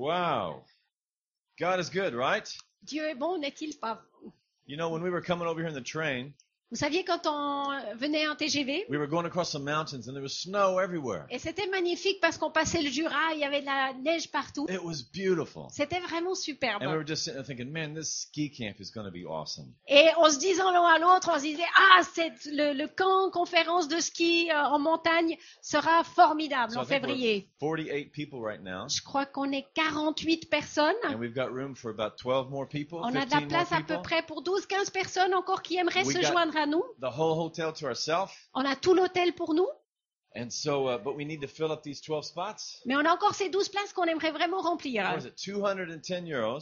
Wow. God is good, right? Dieu est bon, n'est-il pas You know, when we were coming over here in the train, Vous saviez, quand on venait en TGV, we were going across some mountains and there was snow everywhere. et c'était magnifique parce qu'on passait le Jura, il y avait de la neige partout. It was beautiful. C'était vraiment superbe. And we were just sitting there thinking, man, this ski camp is going to be awesome. Et en se disant l'un à l'autre, on se disait, ah, c'est le, le camp conférence de ski euh, en montagne sera formidable So en I think février. we're 48 people right now. Je crois qu'on est 48 personnes. And we've got room for about 12 more people, On a de 15 la place à peu près pour 12-15 personnes encore qui aimeraient We se joindre à nous. The whole hotel to ourselves. On a tout l'hôtel pour nous, And so, uh, but we need to fill up these 12 spots. mais on a encore ces 12 places qu'on aimerait vraiment remplir. What is it? 210 euros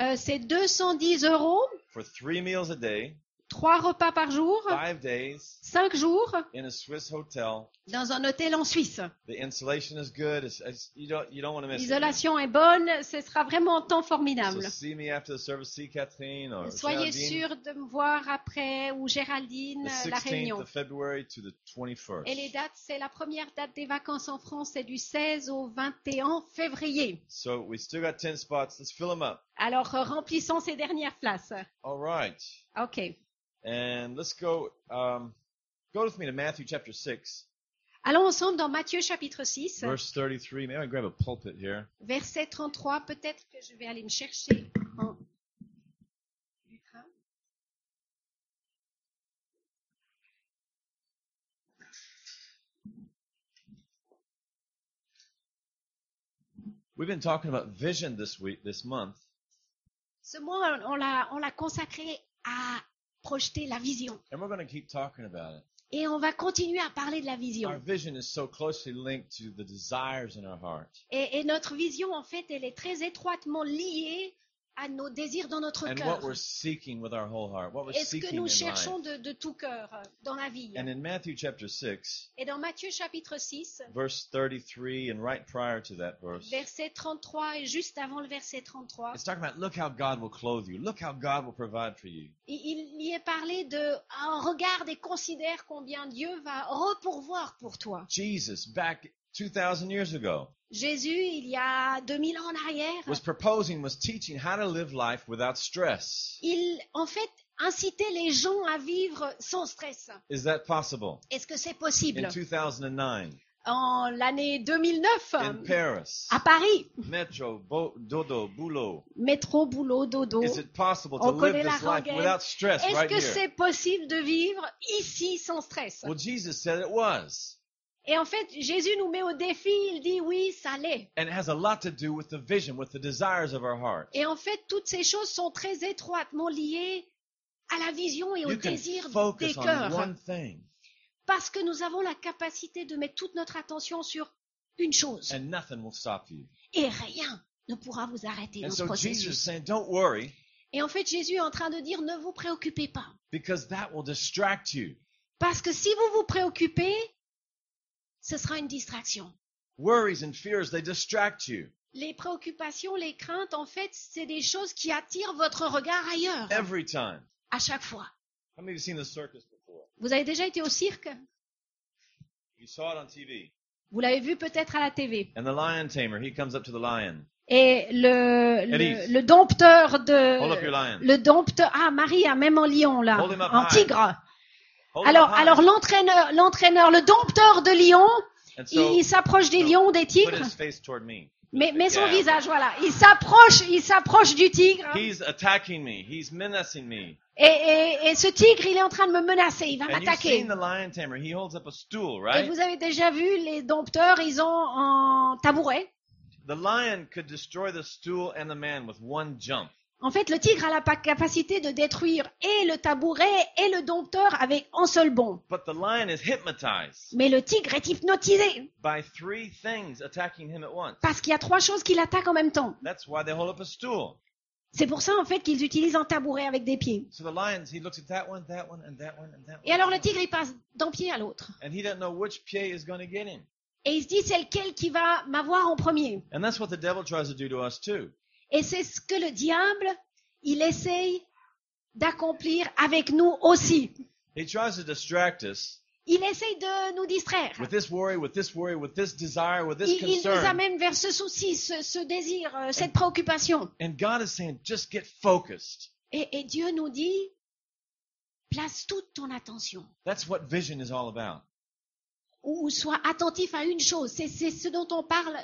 Euh, c'est 210 euros, for three meals a day, 3 repas par jour, five days 5 jours in a Swiss hotel. dans un hôtel en Suisse. The insulation is good. It's, it's, you don't you don't want to miss it. L'isolation est bonne, ce sera vraiment un temps So formidable. see me after the service. See Catherine or Soyez sûrs de me voir après ou Géraldine, the la 16th réunion. of February to the 21st. Et les dates, c'est la première date des vacances en France, c'est du 16 au 21 février. So we still got 10 spots. Let's fill them up. Alors remplissons ces dernières places. All right. Ok. And let's go. Um, go with me to Matthew chapter 6, Allons ensemble dans Matthieu chapitre 6, verse 33. Maybe I grab a pulpit here? verset 33. Peut-être que je vais aller me chercher en. We've been talking about vision this week, this month. Ce mois, on l'a consacré à projeter la vision. And we're going to keep talking about it. Et on va continuer à parler de la Our vision. vision is so closely linked to the desires in our heart. Et, et notre vision, en fait, elle est très étroitement liée à nos désirs dans notre And cœur. what we're seeking with our whole heart. What we're Et ce que nous in cherchons life. de, de tout cœur euh, dans la vie? And in Matthew chapter 6, Et dans Matthieu chapitre 6, verse 33, and right prior to that verse, verset 33 et juste avant le verset 33, it's talking about look how God will clothe you. Look how God will provide for you. il, y est parlé de regarde et considère combien Dieu va repourvoir pour toi. Jesus, back 2,000 years ago, Jésus, il y a 2000 ans en arrière, was proposing, was teaching how to live life without stress. il en fait incitait les gens à vivre sans stress. Is that possible? Est-ce que c'est In possible 2009, En l'année 2009, in Paris, à Paris, Metro, Bo- Dodo, Boulot, métro, boulot, dodo. is it possible to On live la this life without stress Est-ce right que c'est possible de vivre ici sans stress? Well, Jesus said it was. Et en fait, Jésus nous met au défi, il dit oui, ça l'est. And it has a lot to do with the vision, with the desires of our heart. Et en fait, toutes ces choses sont très étroitement liées à la vision et au You can désir des on cœurs. one thing, Parce que nous avons la capacité de mettre toute notre attention sur une chose. and nothing will stop you. Et rien ne pourra vous arrêter And dans ce so Jesus processus. saying, don't worry, Et en fait, Jésus est en train de dire, ne vous préoccupez pas. because that will distract you. Parce que si vous vous préoccupez, ce sera une distraction. Worries and fears, they distract you. Les préoccupations, les craintes, en fait, c'est des choses qui attirent votre regard ailleurs. Every time. À chaque fois. How many of you seen the circus before? Vous avez déjà été au cirque? You saw it on TV. Vous l'avez vu peut-être à la TV. And the lion tamer, he comes up to the lion. Et le, le, Elise. le dompteur Hold up de... your lion. Le dompteur... Ah, Marie a même en lion, là. Hold him up En high. tigre. Alors, alors l'entraîneur, l'entraîneur, le dompteur de lion, and il, s'approche des lions, des tigres. Mais, mais son visage, voilà. Il s'approche, il s'approche du tigre. He's attacking me. He's menacing me. Et, et, et ce tigre, il est en train de me menacer. Il va m'attaquer. Et vous avez déjà vu les dompteurs, ils ont un tabouret. The lion could destroy the stool and the man with one jump. En fait, le tigre a la pa- capacité de détruire et le tabouret et le dompteur avec un seul bond. But the lion is hypnotized Mais le tigre est hypnotisé by three things attacking him at once. parce qu'il y a trois choses qui l'attaquent en même temps. That's why they hold up a stool. C'est pour ça, en fait, qu'ils utilisent un tabouret avec des pieds. So the lion, he looks at that one, that one, and that one, and that one. Et alors, le tigre, il passe d'un pied à l'autre. And he doesn't know which pied is going to get him. Et il se dit, c'est lequel qui va m'avoir en premier. And that's what the devil tries to do to us too. Et c'est ce que le diable, il essaye d'accomplir avec nous aussi. He tries to distract us il essaye de nous distraire. with this worry, with this worry, with this desire, with this Il, il nous amène vers ce souci, ce, ce désir, cette préoccupation. And God is saying, just get focused. Et, et Dieu nous dit, place toute ton attention. That's what vision is all about. Ou, ou sois attentif à une chose. C'est ce dont on parle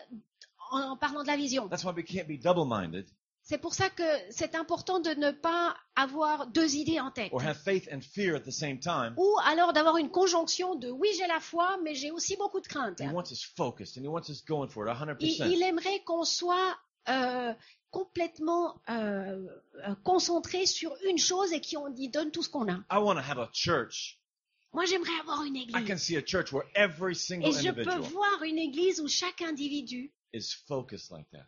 en, en parlant de la vision. That's why we can't be double-minded C'est pour ça que c'est important de ne pas avoir deux idées en tête. or have faith and fear at the same time. Ou alors d'avoir une conjonction de oui, j'ai la foi, mais j'ai aussi beaucoup de crainte. He wants us focused and he wants us going for it 100%. Il, il aimerait qu'on soit euh, complètement euh, concentré sur une chose et qu'on y donne tout ce qu'on a. I want to have a church. Moi, j'aimerais avoir une I can église. see a church where every single Et je peux voir une église où chaque individu is focused like that.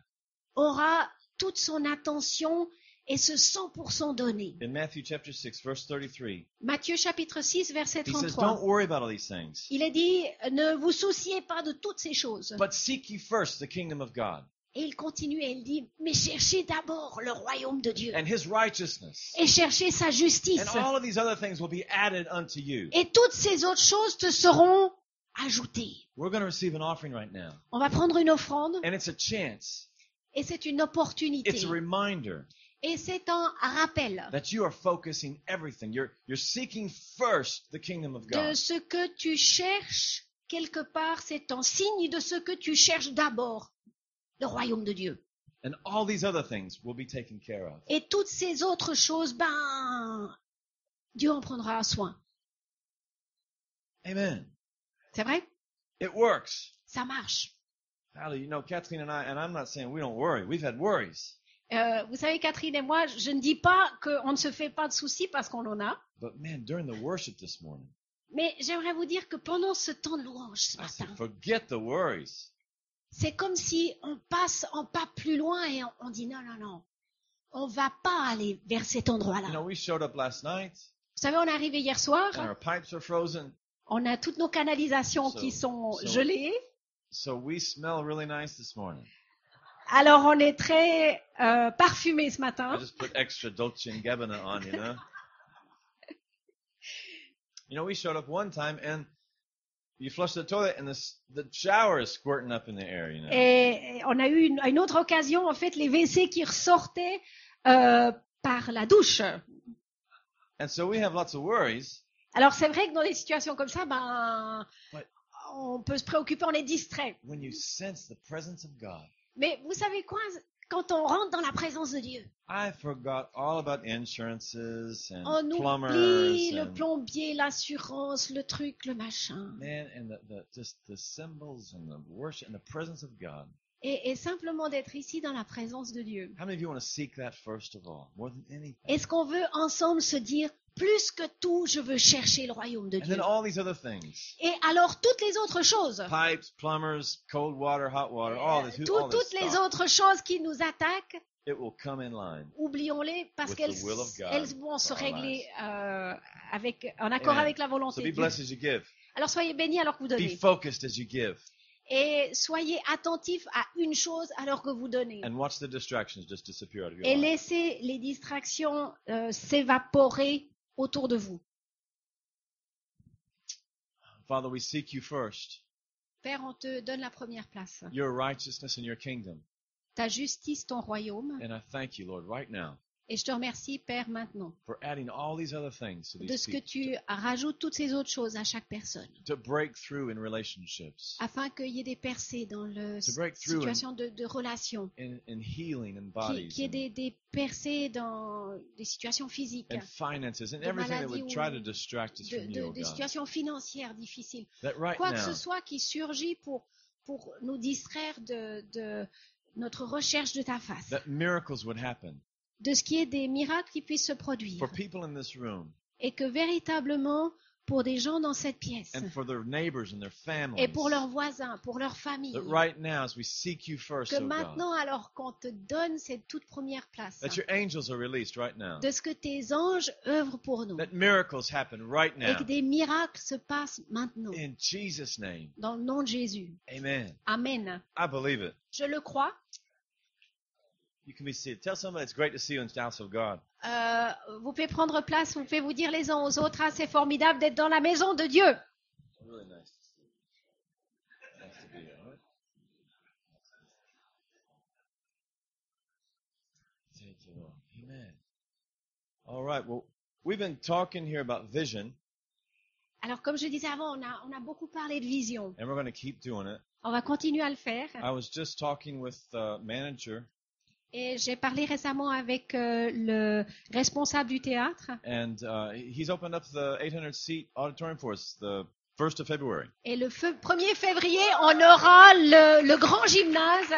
aura toute son attention et ce 100% donné. In Matthew chapter 6, verse 33, Matthieu chapitre 6, verset he says, 33. Don't worry about all these things, Il est dit, ne vous souciez pas de toutes ces choses. but seek ye first the kingdom of God Et il continue et il dit, mais cherchez d'abord le royaume de Dieu and his righteousness. et cherchez sa justice. And all of these other things will be added unto you. Et toutes ces autres choses te seront We're going to receive an offering right now. On va prendre une offrande And it's a chance, et c'est une opportunité. it's a reminder Et c'est un rappel that you are focusing everything. You're, you're seeking first the kingdom of de God. ce que tu cherches quelque part. C'est un signe de ce que tu cherches d'abord, le royaume de Dieu. And all these other things will be taken care of. Et toutes ces autres choses, ben, Dieu en prendra soin. Amen. C'est vrai? It works. Ça marche. Hallie, you know, Kathleen and I, and I'm not saying we don't worry. We've had worries. Euh, vous savez, Catherine et moi, je ne dis pas qu'on ne se fait pas de soucis parce qu'on en a. But man, during the worship this morning, Mais j'aimerais vous dire que pendant ce temps de louange ce matin, forget the worries. c'est comme si on passe un pas plus loin et on, on dit non, non, non, on va pas aller vers cet You endroit-là. know, we showed up last night Vous savez, on est arrivé hier soir, and our pipes are frozen. On a toutes nos canalisations So- qui sont so- gelées. So we smell really nice this morning. Alors on est très euh, parfumé ce I matin. just put extra Dolce and Gabbana on, you know? you know, we showed up one time and you flush the toilet and the the shower is squirting up in the air, you know? Et on a eu une, une autre occasion, en fait, les WC qui ressortaient euh, par la douche. And so we have lots of worries. Alors c'est vrai que dans des situations comme ça, ben, on peut se préoccuper, on est distrait. When you sense the presence of God, Mais vous savez quoi? Quand on rentre dans la présence de Dieu, I forgot all about insurances and on plumbers oublie le and plombier, l'assurance, le truc, le machin. man and the, the just the symbols and the worship and the presence of God. Et, et simplement d'être ici dans la présence de Dieu. How many of you want to seek that first of all, more than anything? Est-ce qu'on veut ensemble se dire, plus que tout, je veux chercher le royaume de And Dieu then all these other things. Et alors toutes les autres choses, Pipes, plumbers, cold water, hot water, all this, tout- all this toutes les stuff, autres choses qui nous attaquent, it will come in line. oublions-les parce With qu'elles the will of God elles vont se for our régler euh, avec, en accord Amen. avec la So volonté be de Dieu. blessed as you give. Alors soyez bénis alors que vous Be donnez. focused as you give. Et soyez attentifs à une chose alors que vous donnez. And watch the distractions just disappear out of your Et life. laissez les distractions euh, s'évaporer autour de vous. Father, we seek you first. Père, on te donne la première place. Your righteousness and your kingdom. Ta justice, ton royaume. And I thank you, Lord, right now Et je te remercie, Père, maintenant, for adding all these other things to de these ce que people tu rajoutes toutes ces autres choses à chaque personne, to break through in relationships, afin qu'il y ait des percées dans la situation de, de relation, in, in healing and qu'il bodies qu'il y ait des, des percées dans des situations physiques, and finances and de everything that would try to distract us de, from de- you, oh des God. situations financières difficiles. That right Quoi que now, ce soit qui surgit pour, pour nous distraire de, de notre recherche de ta face, that miracles would happen de ce qui est des miracles qui puissent se produire, for people in this room et que véritablement, pour des gens dans cette pièce, and for their neighbors and their families. et pour leurs voisins, pour leurs familles, That right now, as we seek you first, que God, maintenant, alors qu'on te donne cette toute première place, that your angels are released right now. de ce que tes anges œuvrent pour nous, That miracles happen right et now. que des miracles se passent maintenant, In Jesus' name. dans le nom de Jésus. Amen. Amen. I believe it. Je le crois. You can be seated. Tell somebody it's great to see you in the house of God. Euh, vous pouvez prendre place, vous pouvez vous dire les uns aux autres, ah, c'est formidable d'être dans la maison de Dieu. really nice to see. Nice to be here. Right? Thank you, Lord. Amen. All right. Well, we've been talking here about vision, Alors, comme je disais avant, on a, on a beaucoup parlé de vision. and we're going to keep doing it. On va continuer à le faire. I was just talking with the manager, Et j'ai parlé récemment avec euh, le responsable du théâtre. and uh, he's opened up the 800 seat auditorium for us the 1st of February. Et le feu- 1er février, on aura le, le grand gymnase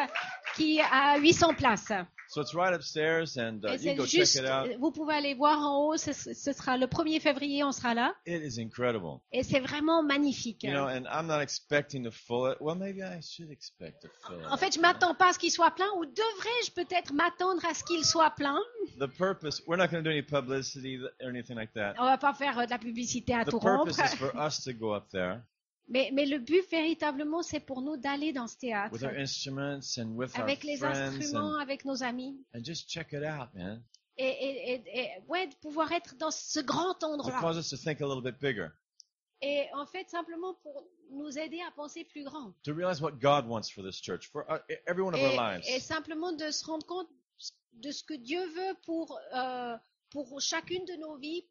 qui a 800 places. So it's right upstairs, and uh, you go juste, check it out. vous pouvez aller voir en haut, ce, ce sera le 1er février, on sera là. It is incredible. Et c'est vraiment magnifique. You know, and I'm not expecting to fill it. Well, maybe I should expect to fill it. En fait, je m'attends pas à ce qu'il soit plein, ou devrais-je peut-être m'attendre à ce qu'il soit plein? The purpose, we're not going to do any publicity or anything like that. On va pas faire euh, de la publicité à The tout rompre. purpose is for us to go up there Mais, mais le but véritablement, c'est pour nous d'aller dans ce théâtre, with our instruments and with our avec les friends instruments, and, avec nos amis, and just check it out, man. et, et, et, et, ouais, de pouvoir être dans ce grand endroit. cause us to think a little bit bigger, Et en fait, simplement pour nous aider à penser plus grand. to realize what God wants for this church, for uh, every one of our Et, lives. et simplement de se rendre compte de ce que Dieu veut pour, euh, pour chacune de nos vies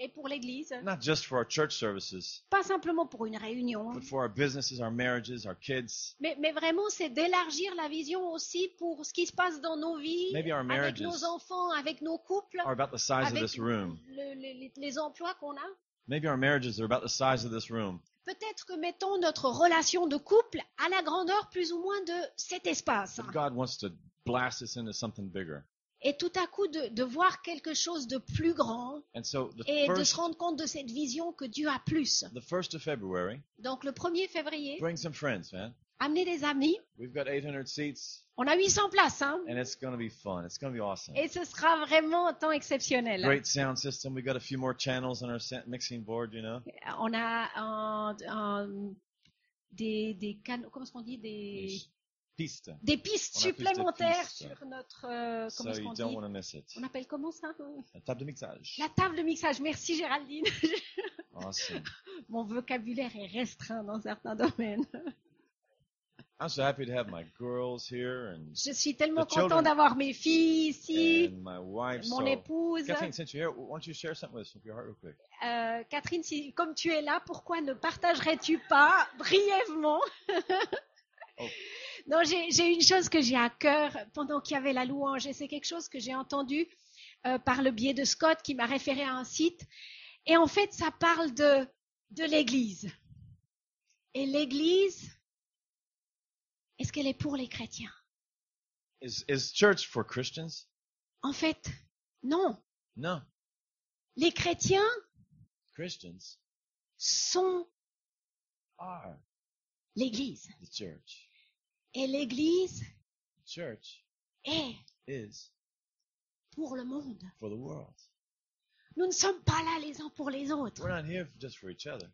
et pour l'Église. Not just for our church services, Pas simplement pour une réunion, but for our businesses, our marriages, our kids, mais, mais vraiment c'est d'élargir la vision aussi pour ce qui se passe dans nos vies, maybe our avec nos enfants, avec nos couples, are about the size of avec this room. le- les, les emplois qu'on a. Maybe our marriages are about the size of this room. Peut-être que mettons notre relation de couple à la grandeur plus ou moins de cet espace. But God wants to blast us into something bigger. Et tout à coup de, de voir quelque chose de plus grand so et de se rendre compte de cette vision que Dieu a plus. the first of February, Donc le 1er février, bring some friends, man. amenez des amis. We've got 800 seats, On a 800 places, hein, and it's to be fun. It's to be awesome. et ce sera vraiment un temps exceptionnel. Great sound system. We got a few more channels on our sa- mixing board, you know. On a un- un- des, des canaux, comment est-ce qu'on dit, des, Des pistes de supplémentaires pistes. sur notre, euh, So comment est-ce you qu'on don't dit, want to miss it. on appelle comment ça La table de mixage. La table de mixage. Merci Géraldine. Awesome. Mon vocabulaire est restreint dans certains domaines. I'm so happy to have my girls here and, Je suis tellement content d'avoir mes filles ici, and my wife. mon So, épouse. Kathleen, since you're here, why don't you share something with us from your heart real quick? Euh, Catherine, si, comme tu es là, pourquoi ne partagerais-tu pas brièvement? Oh. Non, j'ai une chose que j'ai à cœur pendant qu'il y avait la louange, et c'est quelque chose que j'ai entendu euh, par le biais de Scott qui m'a référé à un site. Et en fait, ça parle de, de l'Église. Et l'Église, est-ce qu'elle est pour les chrétiens? Is is church for Christians? En fait, non. No. Les chrétiens Christians sont are l'Église. the church. Et l'Église Church est is pour le monde. for the world. Nous ne sommes pas là les uns pour les autres. We're not here just for each other.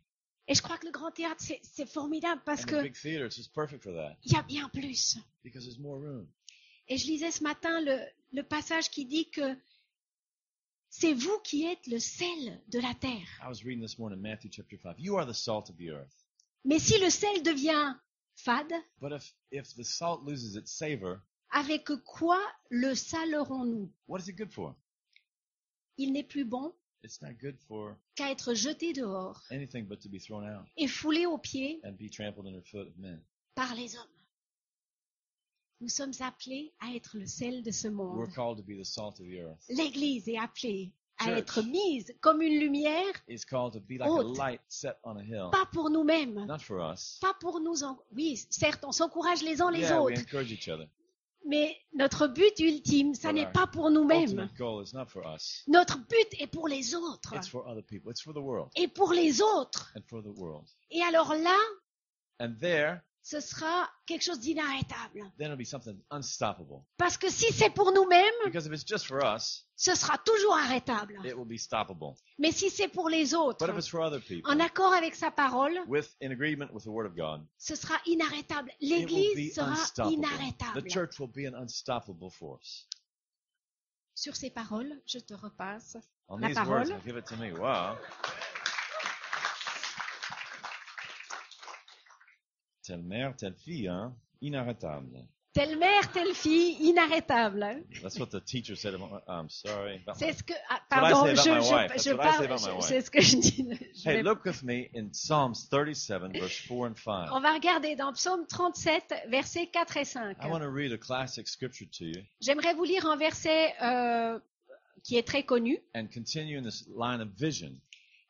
Et je crois que le grand théâtre, c'est- formidable parce And the que big theater is just perfect for that il y a bien plus. because there's more room. Et je lisais ce matin le, le passage qui dit que c'est vous qui êtes le sel de la terre. I was reading this morning Matthew chapter 5. You are the salt of the earth. Mais si le sel devient fade, But if if the salt loses its savor, avec quoi le salerons-nous? what is it good for? Il n'est plus bon It's not good for qu'à être jeté dehors anything but to be thrown out et foulé aux pieds and be trampled underfoot of men. par les hommes. Nous sommes appelés à être le sel de ce monde. We're called to be the salt of the earth. L'Église est appelée à être mise comme une lumière, It's called to be like a Haute. light set on a hill. pas pour nous-mêmes, Not for us. pas pour nous. En... Oui, certes, on s'encourage les uns les Yeah, we autres, encourage each other. mais notre but ultime, ça n'est pas pour nous-mêmes. Notre but est pour les autres It's for other people. It's for the world et pour les autres. and for the world. Et alors là, And there, ce sera quelque chose d'inarrêtable. then it'll be something unstoppable. Parce que si c'est pour nous-mêmes, Because if it's just for us, ce sera toujours arrêtable. it will be stoppable. Mais si c'est pour les autres, But if it's for other people, en accord avec sa parole, with in agreement with the Word of God, ce sera inarrêtable. it will L'Église sera unstoppable. inarrêtable. The church will be an unstoppable force. Sur ces paroles, je te repasse. On La these parole. words, now give it to me. Wow. Telle mère, telle fille, hein? Inarrêtable. Telle mère, telle fille, inarrêtable. That's what the teacher said about I'm sorry. C'est ce que, ah, pardon, je, je- je parle, c'est ce que je dis. Je Hey, vais- look with me in Psalms 37, verse 4 and 5. On va regarder dans Psaume 37, versets 4 et 5. I want to read a classic scripture to you J'aimerais vous lire un verset euh, qui est très connu. and continue in this line of vision.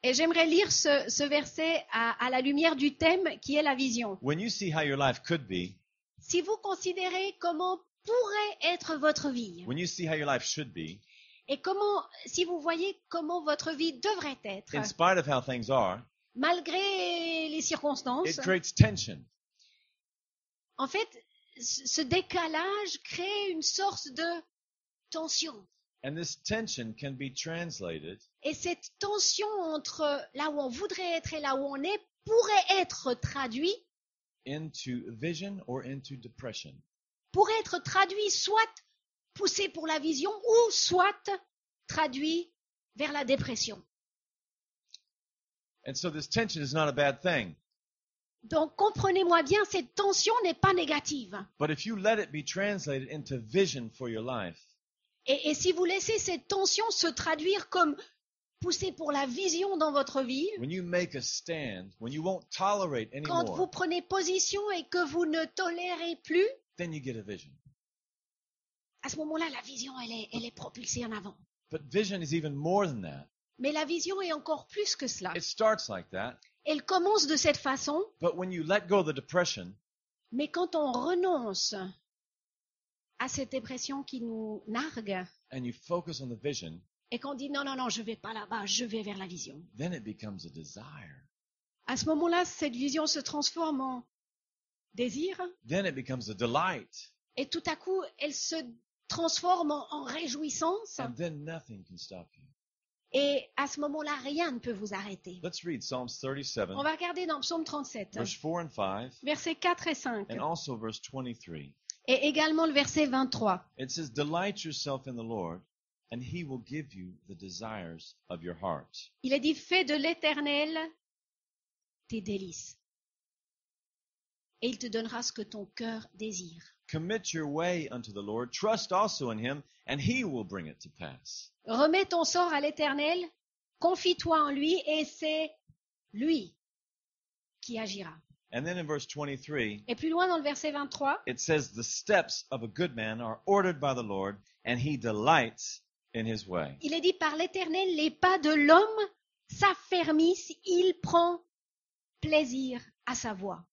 Et j'aimerais lire ce, ce verset à, à la lumière du thème qui est la vision. When you see how your life could be, Si vous considérez comment pourrait être votre vie when you see how your life should be, et comment, si vous voyez comment votre vie devrait être, in spite of how things are, malgré les circonstances, it creates tension. en fait, ce ce décalage crée une sorte de tension. And this tension can be translated Et cette tension entre là où on voudrait être et là où on est pourrait être traduit, into vision or into depression. pourrait être traduit soit poussé pour la vision ou soit traduit vers la dépression. And so this tension is not a bad thing. Donc comprenez-moi bien, cette tension n'est pas négative. But if you let it be translated into vision for your life, Et, et si vous laissez cette tension se traduire comme poussé pour la vision dans votre vie, when you make a stand, when you won't tolerate quand vous prenez position et que vous ne tolérez plus, then you get a vision. à ce moment-là, la vision, elle est, elle est propulsée en avant. But vision is even more than that. Mais la vision est encore plus que cela. It starts like that, Elle commence de cette façon, but when you let go of the depression, mais quand on renonce à cette dépression qui nous nargue and you focus on the vision, et qu'on dit non, non, non, je vais pas là-bas, je vais vers la vision. then it becomes a desire. À ce moment-là, cette vision se transforme en désir Then it becomes a delight. et tout à coup, elle se transforme en, en réjouissance And then nothing can stop you. et à ce moment-là, rien ne peut vous arrêter. Let's read Psalms 37, On va regarder dans Psaume 37, verse 4 and 5, versets 4 et 5 and also verse 23. Et également le verset 23. It says, Delight yourself in the Lord, and he will give you the desires of your heart. Il est dit, fais de l'éternel tes délices. Et il te donnera ce que ton cœur désire. Commit your way unto the Lord, trust also in him, and he will bring it to pass. Remets ton sort à l'éternel, confie-toi en lui et c'est lui qui agira. And then in verse 23, Et plus loin dans le verset 23, it says, The steps of a good man are ordered by the Lord, and he delights in his way. il est dit par l'éternel, les pas de l'homme s'affermissent, il prend plaisir à sa voix.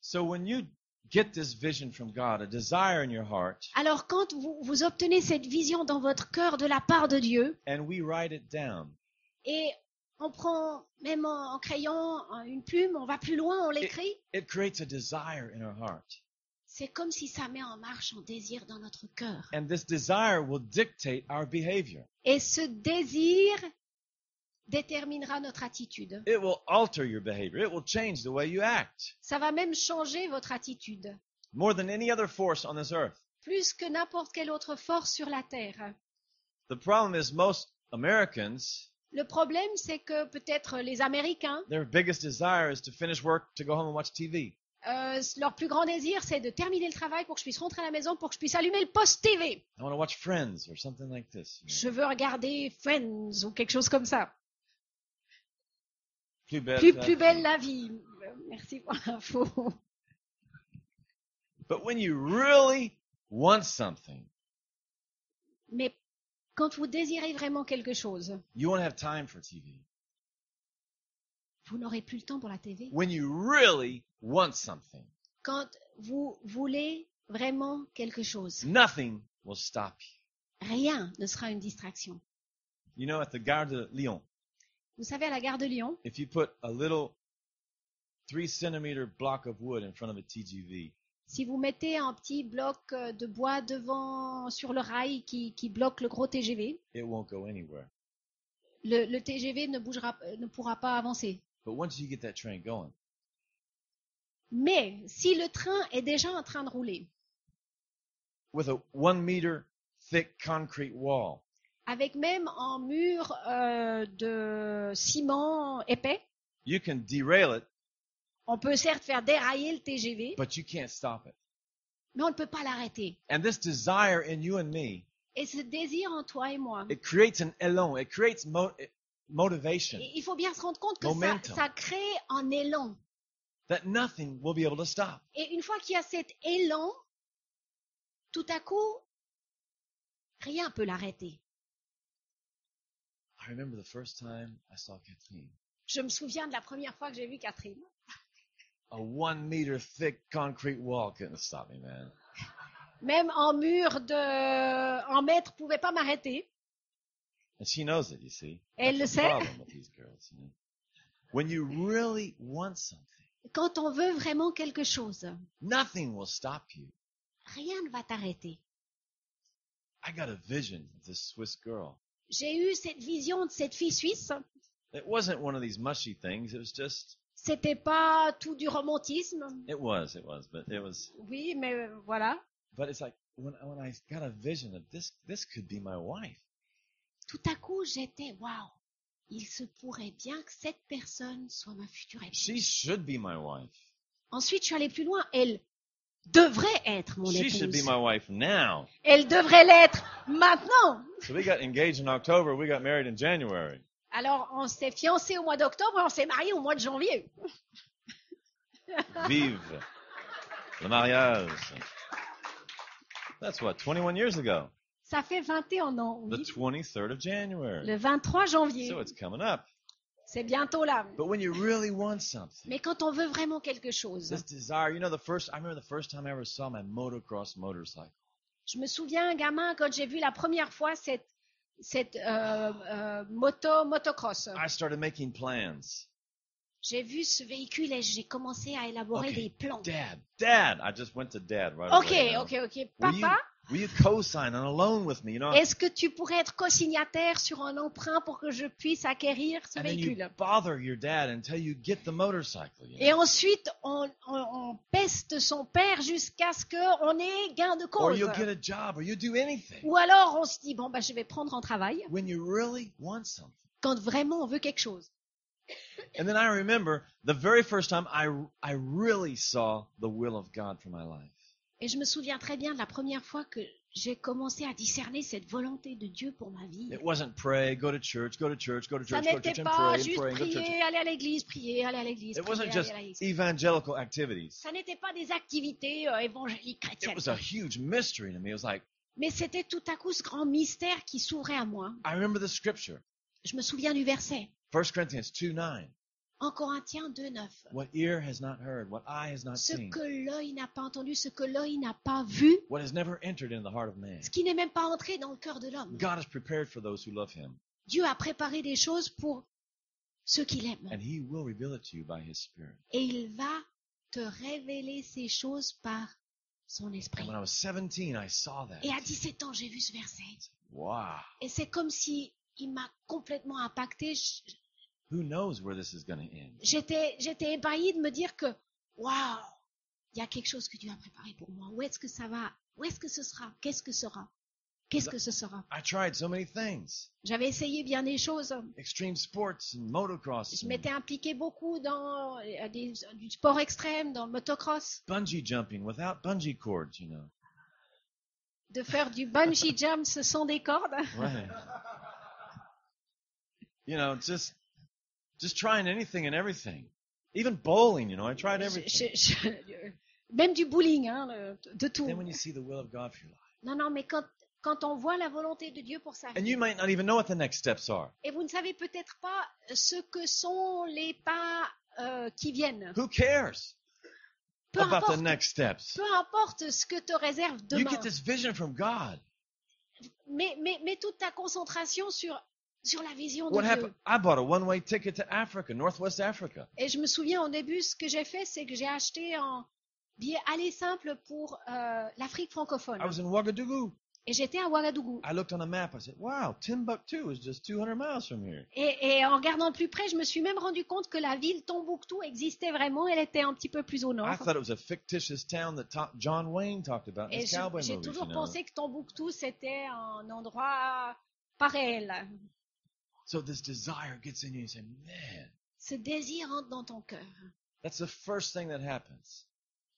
So when you get this vision from God, a desire in your heart, Alors quand vous, vous obtenez cette vision dans votre cœur de la part de Dieu, and we write it down, et on prend même en, en crayon une plume, on va plus loin, on l'écrit, it creates a desire in our heart. c'est comme si ça met en marche un désir dans notre cœur. And this desire will dictate our behavior. Et ce désir déterminera notre attitude. It will alter your behavior. It will change the way you act. Ça va même changer votre attitude, More than any other force on this earth. plus que n'importe quelle autre force sur la terre. The problem is most Americans, Le problème, c'est que peut-être les Américains, their biggest desire is to finish work, to go home and watch TV. euh, leur plus grand désir, c'est de terminer le travail pour que je puisse rentrer à la maison, pour que je puisse allumer le poste TV. I want to watch Friends or something like this. you know. Je veux regarder Friends ou quelque chose comme ça. Plus belle, Plus, la plus vie. belle la vie. Merci pour l'info. But when you really want something, Mais quand vous désirez vraiment quelque chose, you won't have time for TV. vous n'aurez plus le temps pour la TV. When you really want something, Quand vous voulez vraiment quelque chose, nothing will stop you. rien ne sera une distraction. You know, at the Gare de Lyon, Vous savez, à la gare de Lyon, if you put a little three centimeter block of wood in front of a TGV, si vous mettez un petit bloc euh, de bois devant sur le rail qui, qui bloque le gros TGV, it won't go anywhere. le, le TGV ne, bougera, euh, ne pourra pas avancer. But once you get that train going, Mais si le train est déjà en train de rouler, with a one meter thick concrete wall, avec même un mur euh, de ciment épais, you can derail it On peut certes faire dérailler le TGV, but you can't stop it. mais on ne peut pas l'arrêter. And this desire in you and me, Et ce désir en toi et moi, it creates an élan. It creates mo- motivation et il faut bien se rendre compte que ça, ça crée un élan. that nothing will be able to stop. Et une fois qu'il y a cet élan, tout à coup, rien peut l'arrêter. I remember the first time I saw Catherine. Je me souviens de la première fois que j'ai vu Catherine. A one meter thick concrete wall couldn't stop me, man. Même en mur de en mètre pouvait pas m'arrêter. And she knows it, you see. Elle le That's the sait. problem with these girls, you know. When you really want something, Quand on veut vraiment quelque chose, nothing will stop you. rien ne va t'arrêter. I got a vision of this Swiss girl. J'ai eu cette vision de cette fille suisse. It wasn't one of these mushy things. It was just, C'était pas tout du romantisme. it was, it was, but it was, Oui, mais euh, voilà. but it's like when, when I got a vision of this, this could be my wife. Tout à coup, j'étais waouh. Il se pourrait bien que cette personne soit ma future épouse. She should be my wife. Ensuite, je suis allée plus loin. Elle devrait être mon She should be épouse. my wife now. Elle devrait l'être maintenant. So we got engaged in October. We got married in January. Alors, on s'est fiancés au mois d'octobre et on s'est mariés au mois de janvier. Vive le mariage. That's what, 21 years ago? Ça fait 21 ans, The oui. 23rd of January. Le 23 janvier. So it's coming up. C'est bientôt là. But when you really want something, Mais quand on veut vraiment quelque chose, this desire, you know, the first, I remember the first time I ever saw my motocross motorcycle. je me souviens, gamin, quand j'ai vu la première fois cette, cette euh, euh, moto, motocross, I started making plans. j'ai vu ce véhicule et j'ai commencé à élaborer Okay, des plans. Dad, Dad, I just went to Dad right Ok, away. you know. ok, ok. Will you, Papa, will you co-sign on a loan with me? You know, est-ce que tu pourrais être co-signataire sur un emprunt pour que je puisse acquérir ce véhicule? Et ensuite, on, on- on peste son père jusqu'à ce qu'on ait gain de Or cause. you'll get a job, or you do anything. Ou alors, on se dit, bon, bah, je vais prendre un travail When you really want something. quand vraiment on veut quelque chose. And then I remember the very first time I, I really saw the will of God for my life. Et je me souviens très bien de la première fois que j'ai commencé à discerner cette volonté de Dieu pour ma vie. It wasn't pray, go to church, go to church, go to Ça church, go to n'était church, and pas pray, and juste pray, and to church. prier, aller à l'église, prier, aller à l'église, It prier, wasn't aller just à l'église. evangelical activities. Ça n'était pas des activités euh, évangéliques It chrétiennes. was a huge mystery to me. It was like, Mais c'était tout à coup ce grand mystère qui s'ouvrait à moi. I remember the scripture, Je me souviens du verset. 1 Corinthians 2 9. En Corinthiens 2, 9. What ear has not heard, what eye has not Ce seen, que l'œil n'a pas entendu, ce que l'œil n'a pas vu, what has never entered into the heart of man. ce qui n'est même pas entré dans le cœur de l'homme. God has prepared for those who love him, Dieu a préparé des choses pour ceux qui l'aiment. and he will reveal it to you by his spirit. Et il va te révéler ces choses par son esprit. And when I was 17, I saw that. Et à 17 ans, j'ai vu ce verset. Wow. Et c'est comme si il m'a complètement impacté. J- J'étais, j'étais ébahie de me dire que, waouh, il y a quelque chose que Dieu a préparé pour moi. Où est-ce que ça va? Où est-ce que ce sera? Qu'est-ce que sera? Qu'est-ce que ce sera? I tried so many things J'avais essayé bien des choses. extreme sports and motocross, Je m'étais impliquée beaucoup dans euh, des- du sport extrême, dans le motocross, bungee jumping without bungee cords, you know. de faire du bungee jump sans des cordes. Right. you know, just just trying anything and everything. Even bowling, you know, I tried everything. je- je- même du bowling, hein, le- de tout. Then when you see the will of God for your life, Non, non, mais quand, quand on voit la volonté de Dieu pour sa and vie, you might not even know what the next steps are. et vous ne savez peut-être pas ce que sont les pas euh, qui viennent. Who cares Peu about the importe, next steps? peu importe ce que te réserve You demain, get this vision from God. mais, mais, mets toute ta concentration sur, sur la vision de What Dieu. happened? I bought a one-way ticket to Africa, Northwest Africa. Et je me souviens au début, ce que j'ai fait, c'est que j'ai acheté un billet aller simple pour euh, l'Afrique francophone. I was in Ouagadougou. Et j'étais à Ouagadougou. I looked on a map. I said, "Wow, Timbuktu is just 200 miles from here." Et, et en regardant de plus près, je me suis même rendu compte que la ville Tombouctou existait vraiment. Elle était un petit peu plus au nord. I thought it was a fictitious town that ta- John Wayne talked about in Et his je- cowboy j'ai movies. toujours you know? pensé que Tombouctou, c'était un endroit pas réel. So this desire gets in you. You say, "Man, Ce désir entre dans ton cœur. That's the first thing that happens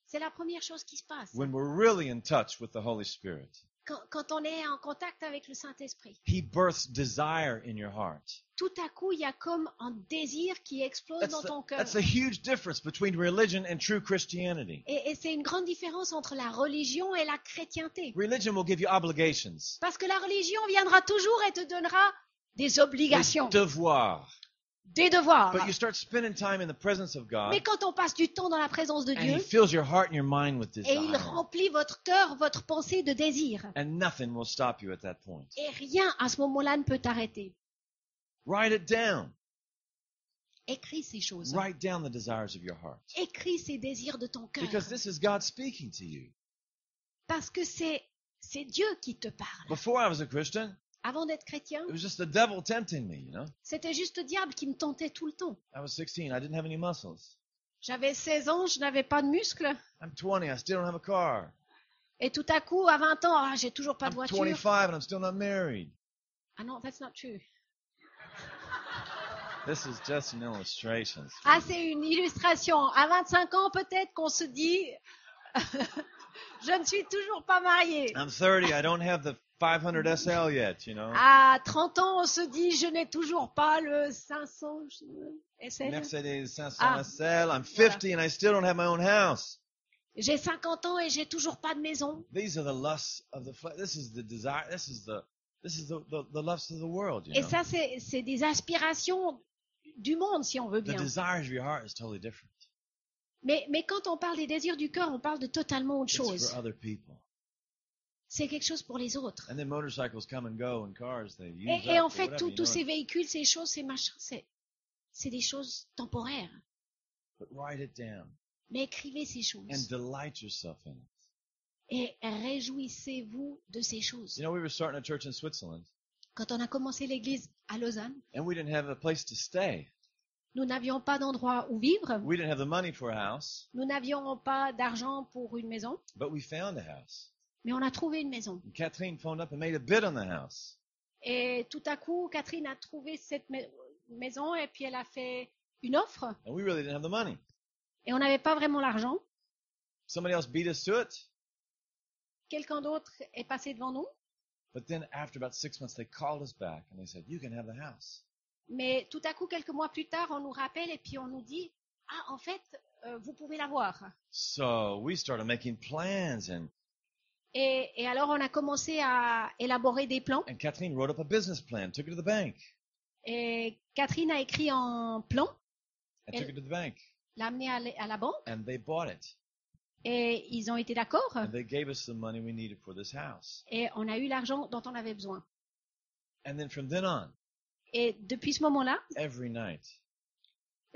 C'est la première chose qui se passe when we're really in touch with the Holy Spirit. quand, quand on est en contact avec le Saint-Esprit. He births desire in your heart. Tout à coup, il y a comme un désir qui explose That's dans the, ton cœur. that's a huge difference between religion and true Christianity. Et, et c'est une grande différence entre la religion et la chrétienté. Religion will give you obligations, Parce que la religion viendra toujours et te donnera des obligations, des devoirs. des devoirs. But you start spending time in the presence of God, Mais quand on passe du temps dans la présence de and He Dieu, fills your heart and your mind with et il remplit votre cœur, votre pensée de désir, And nothing will stop you at that point. et rien à ce moment-là ne peut t'arrêter. Write it down. Écris ces choses. Write down the desires of your heart. Écris ces désirs de ton cœur. Because this is God speaking to you. Parce que c'est c'est Dieu qui te parle. Before I was a Christian, Avant d'être chrétien, it was just the devil tempting me, you know? c'était juste le diable qui me tentait tout le temps. I was 16, I didn't have any muscles. J'avais 16 ans, je n'avais pas de muscles. I'm 20, I still don't have a car. Et tout à coup, à 20 ans, ah, j'ai toujours pas de I'm voiture. 25 and I'm still not married. Ah non, that's not true. This is just an illustration. Ah, c'est une illustration. À 25 ans, peut-être qu'on se dit, je ne suis toujours pas mariée. I'm 30, I don't have the 500 SL yet, you know? À 30 ans, on se dit, je n'ai toujours pas le 500 SL. Mercedes 500 Ah. SL. I'm 50 and I still don't have my own house. J'ai 50 ans et j'ai toujours pas de maison. These are the lusts of the flesh. This is the desire. This is the this is the, the, the lusts of the world. You Et know? ça, c'est c'est des aspirations du monde, si on veut the bien. desires of your heart is totally different. Mais, mais quand on parle des désirs du cœur, on parle de totalement autre It's chose. for other people. C'est quelque chose pour les autres. And then motorcycles come and go, and cars they use Et, et en fait, whatever, tout- you tous know. ces véhicules, ces choses, ces machins, c'est c'est des choses temporaires. But write it down Mais écrivez ces and choses delight yourself in it. et réjouissez-vous de ces choses. You know, we were starting a church in Switzerland, Quand on a commencé l'église à Lausanne, and we didn't have a place to stay. nous n'avions pas d'endroit où vivre, We didn't have the money for a house, nous n'avions pas d'argent pour une maison, but we found a house. Mais on a trouvé une maison. And Catherine phoned up and made a bid on the house. Et tout à coup, Catherine a trouvé cette ma- maison et puis elle a fait une offre And we really didn't have the money. et on n'avait pas vraiment l'argent. Somebody else beat us to it. Quelqu'un d'autre est passé devant nous, But then after about six months, they called us back and they said, You can have the house. mais tout à coup, quelques mois plus tard, on nous rappelle et puis on nous dit, ah, en fait, euh, vous pouvez l'avoir. So we started making plans, and, Et, et alors, on a commencé à élaborer des plans. and Kathleen wrote up a business plan, took it to the bank, Et Catherine a écrit un plan, and Elle- took it to the bank. l'a amené à, la banque And they bought it. et ils ont été d'accord. And they gave us the money we needed for this house. Et on a eu l'argent dont on avait besoin. And then from then on, Et depuis ce moment-là, every night,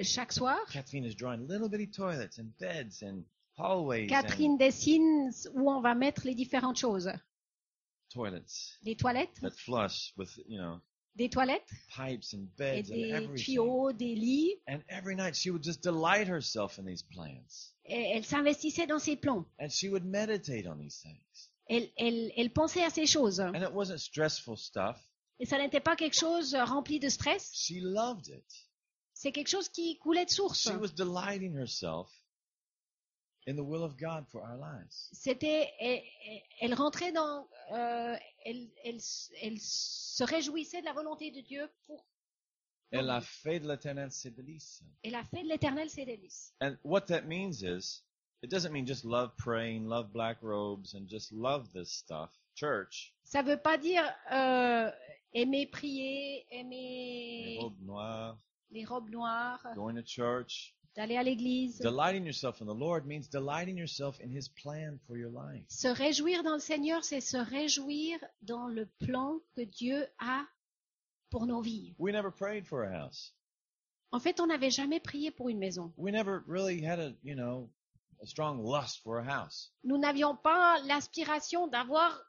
chaque soir, Kathleen is drawing little bitty toilets and beds and Catherine dessine où on va mettre les différentes choses. toilets Des toilettes, that flush with, you know, des toilettes pipes and et beds and des everything. tuyaux, des lits. And every night she would just delight herself in these plans. Et elle s'investissait dans ses plans. And she would meditate on these things. Elle, elle, elle pensait à ces choses. And it wasn't stressful stuff. Et ça n'était pas quelque chose rempli de stress. She loved it. C'est quelque chose qui coulait de source. She was delighting herself in the will of God for our lives. C'était, elle, elle rentrait dans, euh, elle, elle, elle se réjouissait de la volonté de Dieu pour. Et la fe de l'éternel, c'est délice. Et la fait de l'Éternel, c'est délice. And what that means is, it doesn't mean just love praying, love black robes, and just love this stuff. Church, Ça veut pas dire euh, aimer prier, les aimer robes noires, les robes noires, going to church. D'aller à l'église. Delighting yourself in the Lord means delighting yourself in His plan for your life. Se réjouir dans le Seigneur, c'est se réjouir dans le plan que Dieu a pour nos vies. We never prayed for a house. En fait, on n'avait jamais prié pour une maison. We never really had a, you know, a strong lust for a house. Nous n'avions pas l'aspiration d'avoir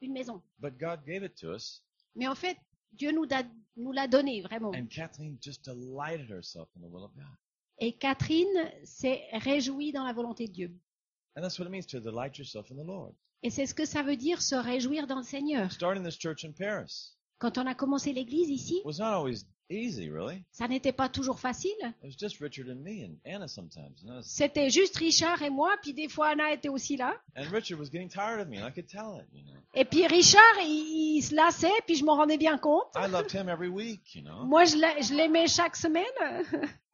une maison. But God gave it to us, Mais en fait, Dieu nous, da- nous l'a donné vraiment. and Kathleen just delighted herself in the will of God. Et Catherine s'est réjouie dans la volonté de Dieu. And that's what it means to delight yourself in the Lord. Et c'est ce que ça veut dire se réjouir dans le Seigneur. Starting this church in Paris Quand on a commencé l'église ici, was not always easy, really. Ça n'était pas toujours facile. It was just Richard and me and Anna sometimes. You know? C'était juste Richard et moi, puis des fois Anna était aussi là. And Richard was getting tired of me, and I could tell it. You know, Et puis Richard, il, il se lassait, puis je m'en rendais bien compte. I loved him every week. You know, Moi, je l'aimais chaque semaine.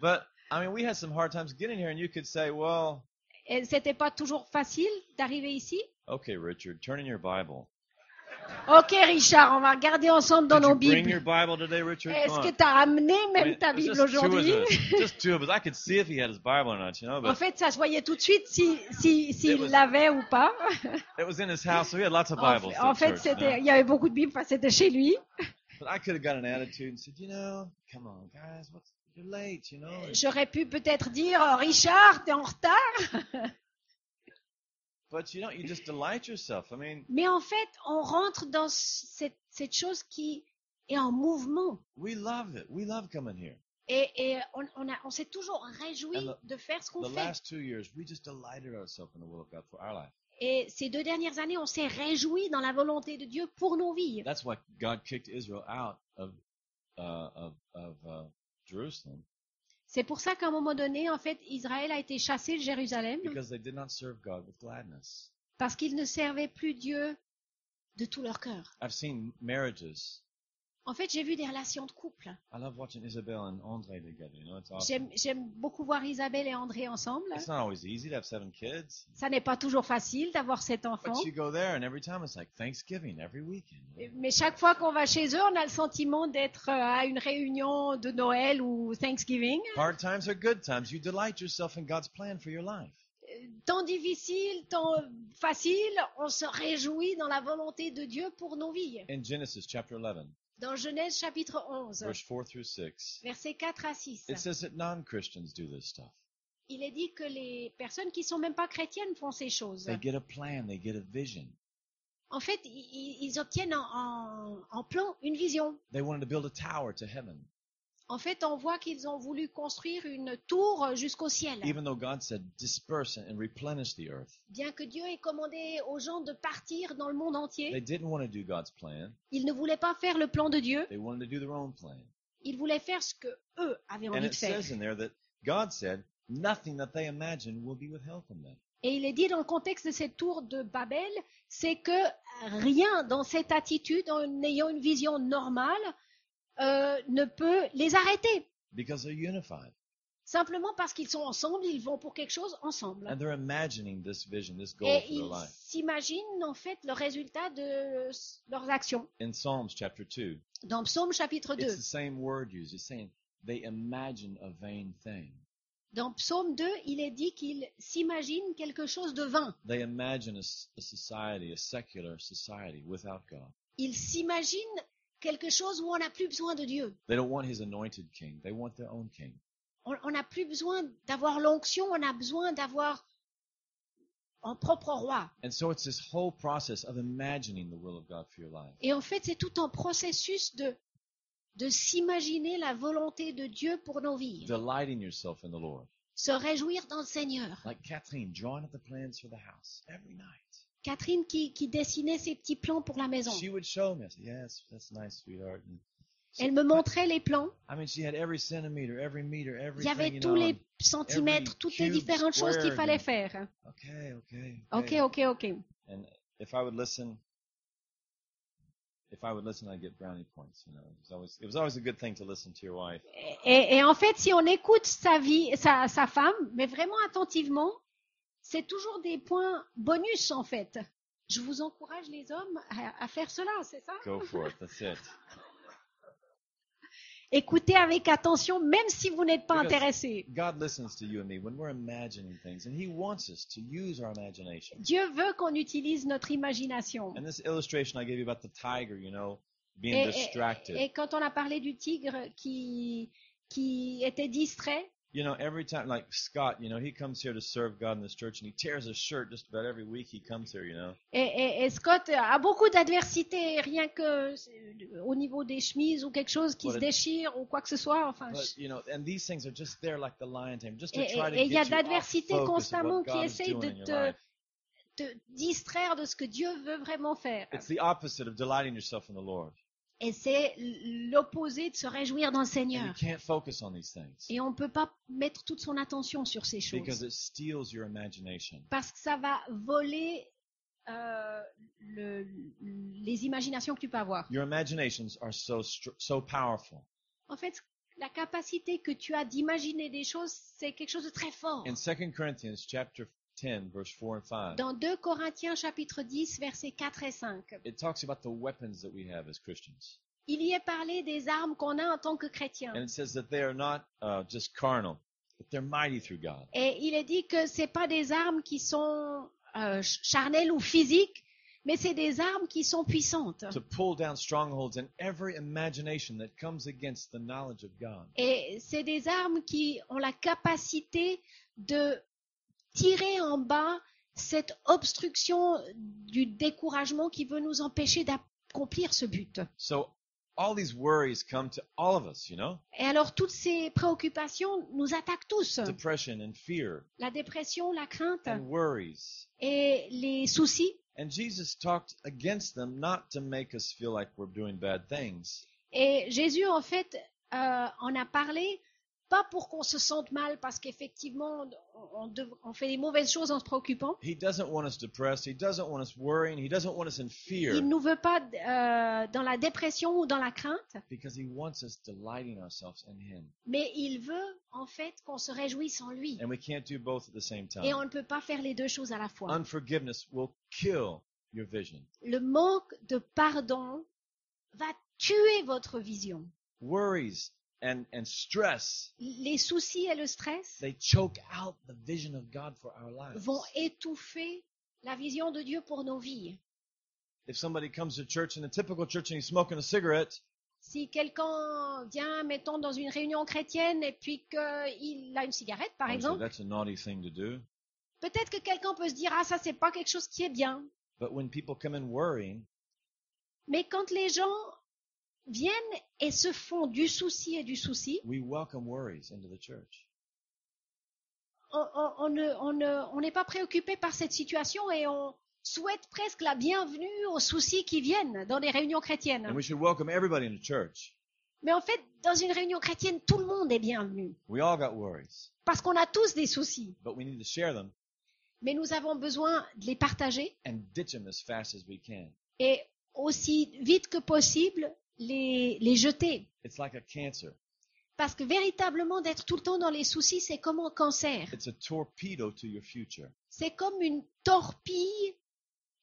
but I mean, we had some hard times getting here, and you could say, well, Et c'était pas toujours facile d'arriver ici. okay, Richard, turn in your Bible. Ok, Richard, on va regarder ensemble dans Did nos Bibles. your Bible today, Richard? Est-ce que tu as amené I même mean, ta Bible just two of aujourd'hui? Us. Just two of us. I could see if he had his Bible or not, you know, En fait, ça se voyait tout de suite si si s'il was- l'avait ou pas. it was in his house, so he had lots of En en fait, church, il y avait beaucoup de Bibles, enfin, c'était chez lui. But I could have got an attitude and said, you know, come on, guys, what's you know. J'aurais pu peut-être dire, Oh, Richard, t'es en retard. But you know, you just delight yourself. I mean, Mais en fait, on rentre dans cette, cette chose qui est en mouvement. we love it. We love coming here. Et, et on, on, a- on s'est toujours réjoui the- de faire ce qu'on fait. last two years, we just delighted ourselves in the will of God for our life. Et ces deux dernières années, on s'est réjoui dans la volonté de Dieu pour nos vies. That's why God kicked Israel out of uh, of, of uh, Jerusalem C'est pour ça qu'à un moment donné, en fait, Israël a été chassé de Jérusalem because they did not serve God with gladness. parce qu'ils ne servaient plus Dieu de tout leur cœur. I've seen marriages. En fait, j'ai vu des relations de couple. I love watching Isabel and Andre together. You know, it's awesome. J'aime beaucoup voir Isabelle et André ensemble. It's not always easy to have seven kids, Ça n'est pas toujours facile d'avoir sept enfants. Mais chaque fois qu'on va chez eux, on a le sentiment d'être euh, à une réunion de Noël ou Thanksgiving. Hard times are good times. You delight yourself in God's plan for your life. Temps difficile, temps facile, on se réjouit dans la volonté de Dieu pour nos vies. In Genesis chapter 11, Dans Genèse chapitre 11, verse 4 through 6, versets 4 à 6, it says that non-Christians do this stuff. il est dit que les personnes qui sont même pas chrétiennes font ces choses. They get a plan, they get a vision. En fait, ils obtiennent en, en- en plan une vision. They wanted to build a tower to heaven, En fait, on voit qu'ils ont voulu construire une tour jusqu'au ciel. even though God said, disperse and replenish the earth. Bien que Dieu ait commandé aux gens de partir dans le monde They entier, didn't want to do God's plan. ils ne voulaient pas faire le plan de Dieu, They wanted to do their own plan. ils voulaient faire ce que eux avaient envie de faire. says in there that God said, nothing that they imagine will be withheld from them. Et il est dit dans le contexte de cette tour de Babel, c'est que rien dans cette attitude, en ayant une vision normale, euh, ne peut les arrêter. Because they're unified. Simplement parce qu'ils sont ensemble, ils vont pour quelque chose ensemble. And they're imagining this vision, this goal Et for ils life. s'imaginent en fait le résultat de leurs actions. In Psalms chapter 2, Dans Psaume chapitre 2, it's the same word used. It's saying they imagine a vain thing. dans Psaume 2, il est dit qu'ils s'imaginent quelque chose de vain. They imagine a, s- a society, a secular society without God. Ils s'imaginent quelque chose où on n'a plus besoin de Dieu. They don't want his anointed king. They want their own king. On n'a plus besoin d'avoir l'onction, on a besoin d'avoir un propre roi. And so it's this whole process of imagining the will of God for your life. Et en fait, c'est tout un processus de, de s'imaginer la volonté de Dieu pour nos vies. Delighting yourself in the Lord. Se réjouir dans le Seigneur. Like Kathleen, drawing up the plans for the house every night. Catherine qui, qui dessinait ses petits plans pour la maison. She would show me. I said, yes, that's nice, sweetheart. And Elle me montrait les plans. I mean, she had every centimeter, every meter, Il y avait you tous know, les centimètres, toutes les différentes choses qu'il fallait faire. Okay, okay. Ok, okay. ok, ok. And if I would listen, if I would listen, I'd get brownie points. You know, it was always it was always a good thing to listen to your wife. Et, et en fait, si on écoute sa vie, sa, sa femme, mais vraiment attentivement, c'est toujours des points bonus en fait. Je vous encourage les hommes à, à faire cela, c'est ça? Go for it. That's it. Écoutez avec attention, même si vous n'êtes pas intéressé. God listens to you and me when we're imagining things, and He wants us to use our imagination. Dieu veut qu'on utilise notre imagination. And this illustration I gave you about the tiger, you know, being Et, distracted. et- et quand on a parlé du tigre qui, qui était distrait, You know, every time, like Scott, you know, he comes here to serve God in this church, and he tears his shirt just about every week he comes here. You know, et, et- et Scott a beaucoup d'adversité, rien que euh, au niveau des chemises ou quelque chose qui Well, se it- déchire ou quoi que ce soit. Enfin, but you know, and these things are just there like the lion tamer, just to Et- try to et- et il y a get of constamment qui essaye de te- te distraire de ce que Dieu veut vraiment faire. It's the opposite of delighting yourself in the Lord. Et c'est l'opposé de se réjouir dans le And you Seigneur. can't focus on these things Et on ne peut pas mettre toute son attention sur ces because choses. it steals your imagination. Parce que ça va voler euh, le- les imaginations que tu peux avoir. Your imaginations are so str- so powerful. En fait, la capacité que tu as d'imaginer des choses, c'est quelque chose de très fort. In 2 Corinthians chapter 10 verse 4 and 5, Dans 2 Corinthiens chapitre 10, versets 4 et 5, it talks about the weapons that we have as Christians. il y est parlé des armes qu'on a en tant que chrétiens. And it says that they are not uh, just carnal, but they're mighty through God. Et il est dit que c'est pas des armes qui sont euh, ch- charnelles ou physiques, mais c'est des armes qui sont puissantes. To pull down strongholds and every imagination that comes against the knowledge of God. Et c'est des armes qui ont la capacité de tirer en bas cette obstruction du découragement qui veut nous empêcher d'accomplir ce but. So all these worries come to all of us, you know? Et alors toutes ces préoccupations nous attaquent tous. Depression and fear La dépression, la crainte and worries. et les soucis. And Jesus talked against them not to make us feel like we're doing bad things, Et Jésus, en fait, euh, en a parlé, pas pour qu'on se sente mal, parce qu'effectivement, on, fait des mauvaises choses en se préoccupant. He doesn't want us depressed. He doesn't want us worrying. He doesn't want us in fear Il ne nous veut pas euh, dans la dépression ou dans la crainte, because he wants us delighting ourselves in him. mais il veut, en fait, qu'on se réjouisse en lui. And we can't do both at the same Et on time. ne peut pas faire les deux choses à la fois. Unforgiveness will kill your vision. Le manque de pardon va tuer votre vision. Worries and, and stress, Les soucis et le stress they choke out the vision of God for our lives. vont étouffer la vision de Dieu pour nos vies. If somebody comes to church in a typical church and he's smoking a cigarette, Si quelqu'un vient, mettons, dans une réunion chrétienne et puis qu'il a une cigarette, par I would say, exemple, that's a naughty thing to do. peut-être que quelqu'un peut se dire, ah, ça, c'est pas quelque chose qui est bien. But when people come in worrying, Mais quand les gens viennent et se font du souci et du souci, we welcome worries into the church. on on- on ne- on ne- on n'est pas préoccupé par cette situation et on souhaite presque la bienvenue aux soucis qui viennent dans les réunions chrétiennes. And we should welcome everybody in the church. Mais en fait, dans une réunion chrétienne, tout le monde est bienvenu We all got worries, parce qu'on a tous des soucis. but we need to share them Mais nous avons besoin de les partager and ditch them as fast as we can. et aussi vite que possible les, les jeter. It's like a cancer. Parce que véritablement, d'être tout le temps dans les soucis, c'est comme un cancer. It's a torpedo to your future. C'est comme une torpille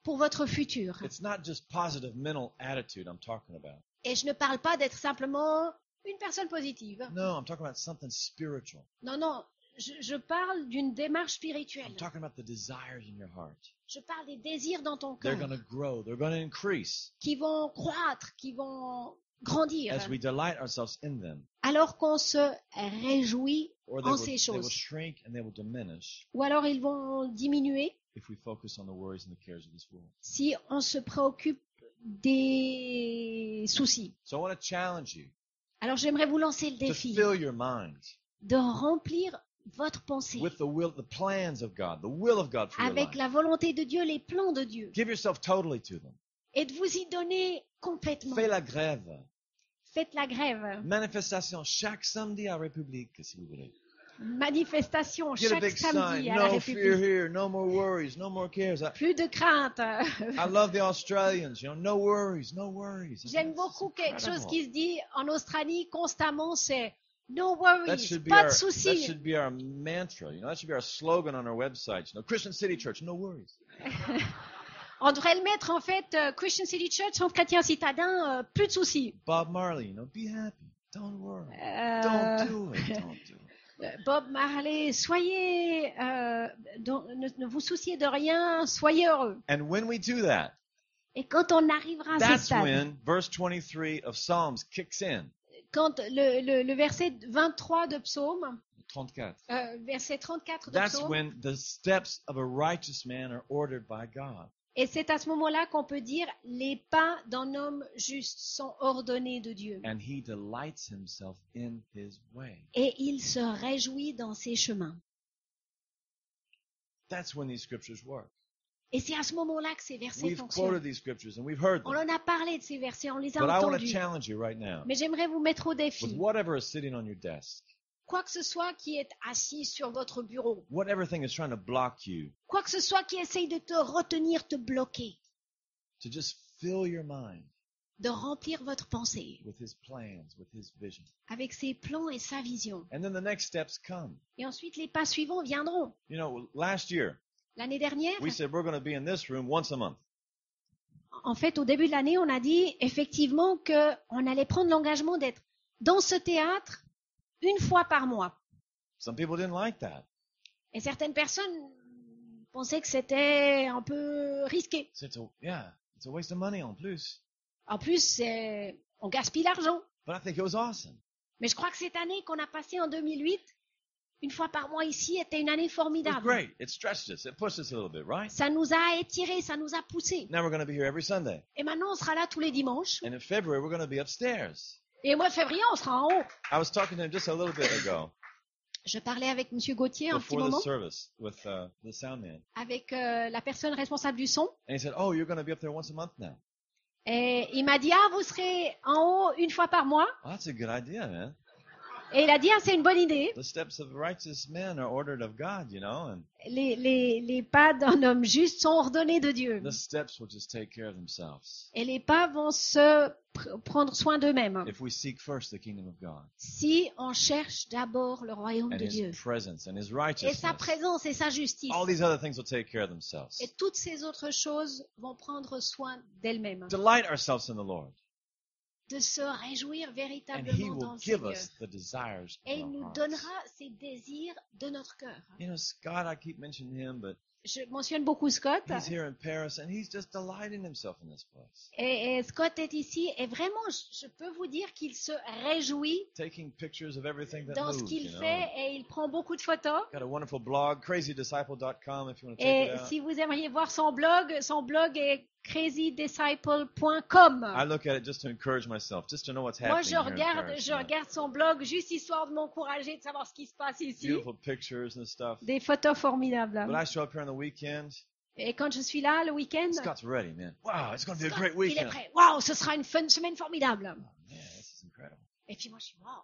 pour votre futur. It's not just positive mental attitude I'm talking about. Et je ne parle pas d'être simplement une personne positive. No, I'm talking about something spiritual. Non, non, je, je parle d'une démarche spirituelle. I'm talking about the desires in your heart. Je parle des désirs dans ton They're cœur going to grow. They're going to increase qui vont croître, qui vont grandir, as we delight ourselves in them. alors qu'on se réjouit Or en will, ces they will choses. shrink and they will diminish Ou alors ils vont diminuer if we focus on the worries and the cares of this world. si on se préoccupe des soucis. So I want to challenge you Alors j'aimerais vous lancer le défi de remplir votre pensée with the will, the plans of God, the will of God for your avec life. la volonté de Dieu, les plans de Dieu, Give yourself totally to them. et de vous y donner complètement? Fais la grève. Faites la grève. Manifestation chaque samedi à République, si vous voulez. Manifestation Get chaque samedi sign. à la No fear République. here. No more worries. No more cares. I, Plus de crainte. I love the Australians. You know, no worries. No worries. J'aime beaucoup quelque chose qui se dit en Australie constamment, c'est No That worries, pas our de that soucis. should be our mantra. You know, that should be our slogan on our website. You know, Christian City Church, no worries. On devrait le mettre en fait, euh, Christian City Church, Centre chrétien citadin, euh, plus de soucis. Bob Marley, you know, be happy. Don't worry. Euh, Don't do it. Don't do it. euh, Bob Marley, soyez, euh, donc, ne, ne vous souciez de rien, soyez heureux. And when we do that, Et quand on arrivera à ce that's stade, when verse 23 of Psalms kicks in. Quand le, le- le verset 23 de Psaume, 34. euh, verset 34 de That's Psaume, when the steps of a righteous man are ordered by God. et c'est à ce moment-là qu'on peut dire les pas d'un homme juste sont ordonnés de Dieu. And he delights himself in his way. Et il se réjouit dans ses chemins. That's when these scriptures work. Et c'est à ce moment-là que ces versets We've fonctionnent. quoted these scriptures and we've heard On them. en a parlé de ces versets, on les a But I want to entendus. challenge you right now Mais j'aimerais vous mettre au with défi. whatever is sitting on your desk, Quoi que ce soit qui est assis sur votre bureau, whatever thing is trying to block you, quoi que ce soit qui essaye de te retenir, te bloquer, to just fill your mind de remplir votre pensée with His plans, with His vision. avec ses plans et sa vision. And then the next steps come. Et ensuite, les pas suivants viendront. You know, last year, L'année dernière, we said we're going to be in this room once a month. en fait, au début de l'année, on a dit effectivement qu'on allait prendre l'engagement d'être dans ce théâtre une fois par mois. Some people didn't like that. Et certaines personnes pensaient que c'était un peu risqué. So it's a, yeah, it's a waste of money en plus. En plus, c'est- on gaspille l'argent. But I think it was awesome. Mais je crois que cette année qu'on a passée en 2008, une fois par mois ici, était une année formidable. great. It stretched us. It pushed us a little bit, right? Ça nous a étirés, ça nous a poussés. Now we're going to be here every Sunday. Et maintenant, on sera là tous les dimanches. And in February, we're going to be upstairs. Et au mois de février, on sera en haut. I was talking to him just a little bit ago Je parlais avec Monsieur Gauthier un petit moment, service with uh, the sound man. avec euh, la personne responsable du son. And he said, Oh, you're going to be up there once a month now. Et il m'a dit, ah, vous serez en haut une fois par mois. Oh, that's a good idea, man. Et il a dit, ah, c'est une bonne idée. The steps of righteous men are ordered of God, you know, and Les, les, les pas d'un homme juste sont ordonnés de Dieu. the steps will just take care of themselves Et les pas vont se pr- prendre soin d'eux-mêmes. Si on cherche d'abord le royaume and de Dieu. His presence and His Et sa présence et sa justice. All these other things will take care of themselves. Et toutes ces autres choses vont prendre soin d'elles-mêmes. Delight ourselves in the Lord, De se réjouir véritablement dans will le give Seigneur. us the desires Et il nous donnera ces désirs de notre cœur. You know, Scott, I keep mentioning him, but Je mentionne beaucoup Scott. Et, et Scott est ici et vraiment, je, je peux vous dire qu'il se réjouit taking pictures of everything that dans ce qu'il fait et il prend beaucoup de photos. Got a wonderful blog, crazydisciple.com, if you want to check Et si vous aimeriez voir son blog, son blog est crazydisciple.com. I look at it just to encourage myself, just to know what's Moi, happening je regarde, je son blog juste histoire de m'encourager, de savoir ce qui se passe ici. Beautiful pictures and stuff. Des photos formidables. But I show up here on the weekend? Et quand je suis là le week-end, Scott's ready, man. Wow, it's going to be a Scott, great il est prêt. Waouh, ce sera une fun semaine formidable. Oh, man, this is incredible. Et puis moi, je suis waouh.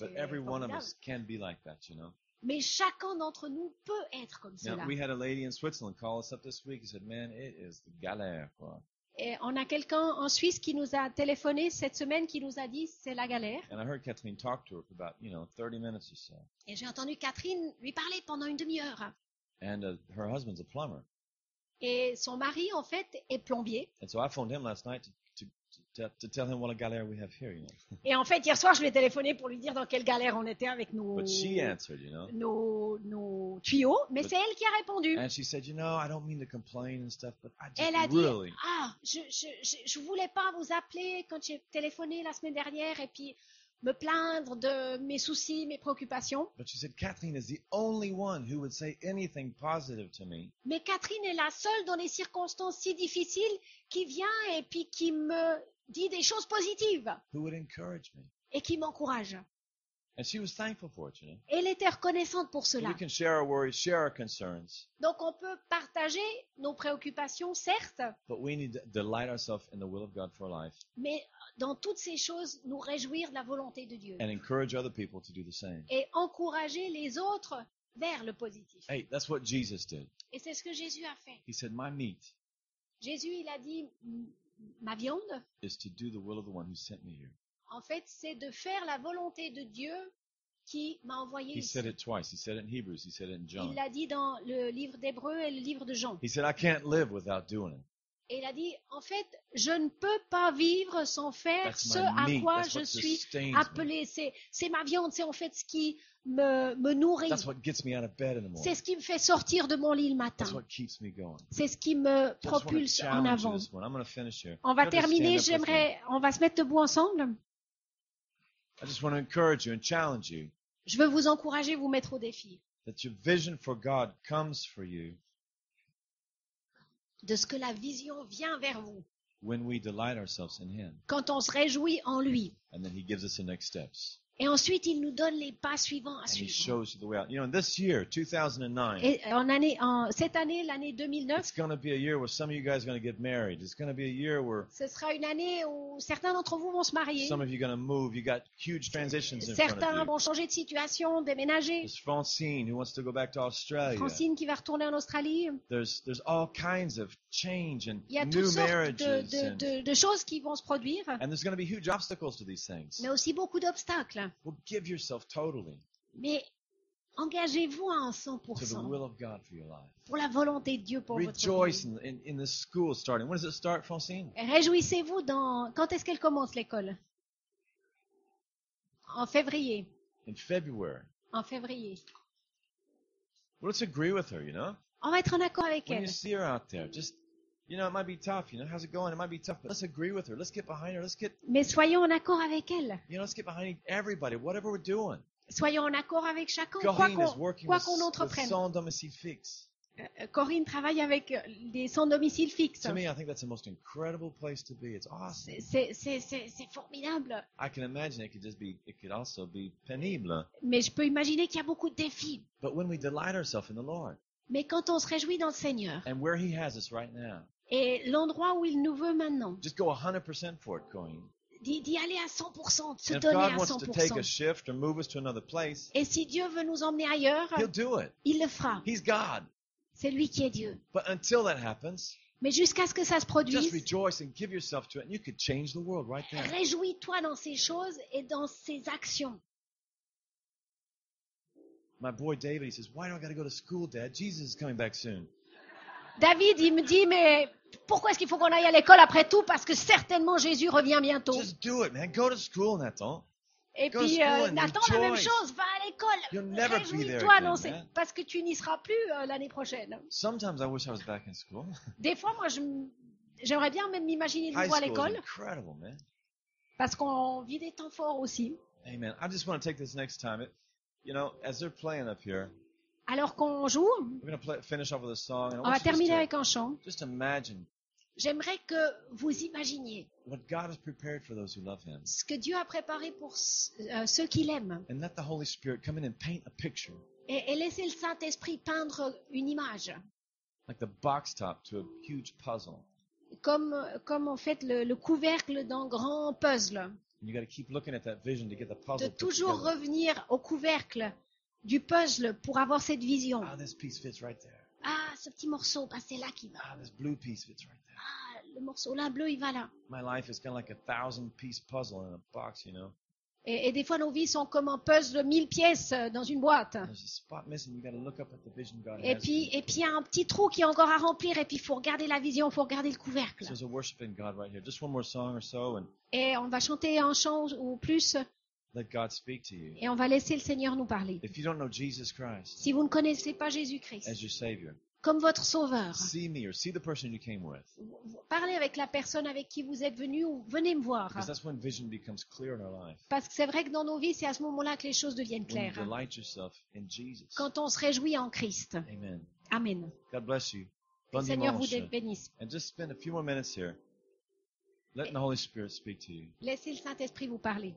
But every one of us can be like that, you know? Mais chacun d'entre nous peut être comme Now, cela. we had a lady in Switzerland call us up this week and said, man, it is the galère, quoi. Et on a quelqu'un en Suisse qui nous a téléphoné cette semaine qui nous a dit c'est la galère. And I heard Kathleen talk to her for about, you know, 30 minutes or so. Et j'ai entendu Catherine lui parler pendant une demi-heure. And uh, her husband's a plumber. Et son mari, en fait, est plombier. And so I phoned him last night to, to, to, to tell him what a galère we have here, you know. Et en fait, hier soir, je lui ai téléphoné pour lui dire dans quelle galère on était avec nos, But she answered, you know. nos, nos tuyaux. Mais But- c'est elle qui a répondu. And she said, you know, I don't mean to complain and stuff, but I just Elle a dit, really, ah, je, je, je, je voulais pas vous appeler quand j'ai téléphoné la semaine dernière et puis me plaindre de mes soucis, mes préoccupations. but she said, Kathleen is the only one who would say anything positive to me. Mais Catherine est la seule dans des circonstances si difficiles qui vient et puis qui me dit des choses positives who would encourage me. et qui m'encourage. And she was thankful for it, you know. Elle était reconnaissante pour cela. we can share our worries, share our concerns, Donc on peut partager nos préoccupations, certes, but we need to delight ourselves in the will of God for our life mais dans toutes ces choses, nous réjouir de la volonté de Dieu and encourage other people to do the same. et encourager les autres vers le positif. Hey, that's what Jesus did. Et c'est ce que Jésus a fait. He said, My meat Jésus, il a dit, ma viande, is to do the will of the one who sent me here. en fait, c'est de faire la volonté de Dieu qui m'a envoyé He ici. said it twice. He said it in Hebrews, he said it in Il John. l'a dit dans le livre d'Hébreu et le livre de Jean. He said, I can't live without doing it. Et il a dit, en fait, je ne peux pas vivre sans faire That's ce à meat. quoi That's je suis appelé. C'est, ma viande, c'est en fait ce qui me, me nourrit. C'est ce qui me fait sortir de mon lit le matin. C'est ce qui me propulse en avant. On va terminer, j'aimerais, on va se mettre debout ensemble. I just want to encourage you and challenge you Je veux vous encourager, vous mettre au défi that your vision for God comes for you de ce que la vision vient vers vous when we delight ourselves in Him. quand on se réjouit en lui. And then He gives us the next steps. Et ensuite, il nous donne les pas suivants à suivre. shows you the way out. You know, this year, 2009, Et en année, en, cette année, l'année 2009, it's going to be a year where some of you guys are going to get married. It's going to be a year where ce sera une année où certains d'entre vous vont se marier. some of you are going to move. You got huge transitions in front Certains of you. vont changer de situation, déménager. There's Francine who wants to go back to Australia. Francine qui va retourner en Australie. There's there's all kinds of change and Il y a toutes new sortes marriages, de, de- and, de- de choses qui vont se produire, and there's going to be huge obstacles to these things. mais aussi beaucoup d'obstacles. Well, give yourself totally Mais engagez-vous à un to the 100% will of God for your life. pour la volonté de Dieu pour votre vie. in, in, in the school starting. When does it start, Francine? Réjouissez-vous dans... Quand est-ce qu'elle commence l'école? En février. In February. En février. Well, let's agree with her, you know? On va être en accord avec When elle. you see her out there, just, you know, it might be tough. You know, how's it going? It might be tough, but let's agree with her. Let's get behind her. Let's get, Mais soyons en accord avec elle. you know, let's get behind everybody, whatever we're doing. Soyons en accord avec chacun, Corinne quoi qu'on with entreprenne. sans domicile fixe. Euh, Corinne travaille avec euh, des sans domicile fixe. To me, I think that's the most incredible place to be. It's awesome. C'est formidable. I can imagine it could just be, it could also be pénible. Mais je peux imaginer qu'il y a beaucoup de défis. But when we delight ourselves in the Lord Mais quand on se réjouit dans le Seigneur and where He has us right now, et l'endroit où il nous veut maintenant, just go 100% for it, Corinne. d'y aller à 100%, de se donner à wants to take a 100%. shift or move us to another place, Et si Dieu veut nous emmener ailleurs, He'll do it. il le fera. He's God. C'est lui qui est Dieu. But until that happens, Mais jusqu'à ce que ça se just produise, rejoice and give yourself to it, and you could change the world right there. réjouis-toi dans ces choses et dans ces actions. My boy David, he says, Why do I got to go to school, Dad? Jesus is coming back soon. David, il me dit, mais pourquoi est-ce qu'il faut qu'on aille à l'école après tout? Parce que certainement Jésus revient bientôt. Just do it, man. Go to school, Nathan. Et go puis, euh, Nathan, la même chose, va à l'école. Réjouis-toi, non, c'est parce que tu n'y seras plus euh, l'année prochaine. Sometimes I wish I was back in school. Des fois, moi, j'aimerais bien même m'imaginer de nouveau à l'école, parce qu'on vit des temps forts aussi. Amen. I just want to take this next time. It, you know, as they're playing up here, Alors qu'on joue, on va terminer avec un chant. J'aimerais que vous imaginiez what God has prepared for those who love Him. ce que Dieu a préparé pour euh, ceux qui l'aiment. And let the Holy Spirit come in and paint a picture, Et, laisser le Saint-Esprit peindre une image, like the box top to a huge puzzle. comme, comme en fait le, le couvercle d'un grand puzzle. And you got to keep looking at that vision to get the De toujours revenir au couvercle du puzzle pour avoir cette vision. Ah, this piece fits right there. Ah, ce petit morceau, bah, c'est là qu'il va. Ah, this blue piece fits right there. Ah, le morceau là bleu, il va là. My life is kind of like a thousand piece puzzle in a box, you know? Et, et des fois, nos vies sont comme un puzzle de 1000 pièces euh, dans une boîte. Et puis, et puis, il y a un petit trou qui est encore à remplir. Et puis, il faut regarder la vision, il faut regarder le couvercle. So there's a worshiping God right here. Just one more song or so, and Et on va chanter un chant ou plus. Let God speak to you. Et on va laisser le Seigneur nous parler. If you don't know Jesus Christ Si vous ne connaissez pas Jésus-Christ as your Savior, comme votre sauveur, see me or see the person you came with, vous- vous parlez avec la personne avec qui vous êtes venu ou venez me voir. because that's when vision becomes clear in our life. Parce que c'est vrai que dans nos vies, c'est à ce moment-là que les choses deviennent When you claires. delight yourself in Jesus. Quand on se réjouit en Christ. Amen. Amen. God bless you. Que Bon le Seigneur vous bénisse. And just spend a few more minutes here, letting the Holy Spirit speak to you. Laissez le Saint-Esprit vous parler.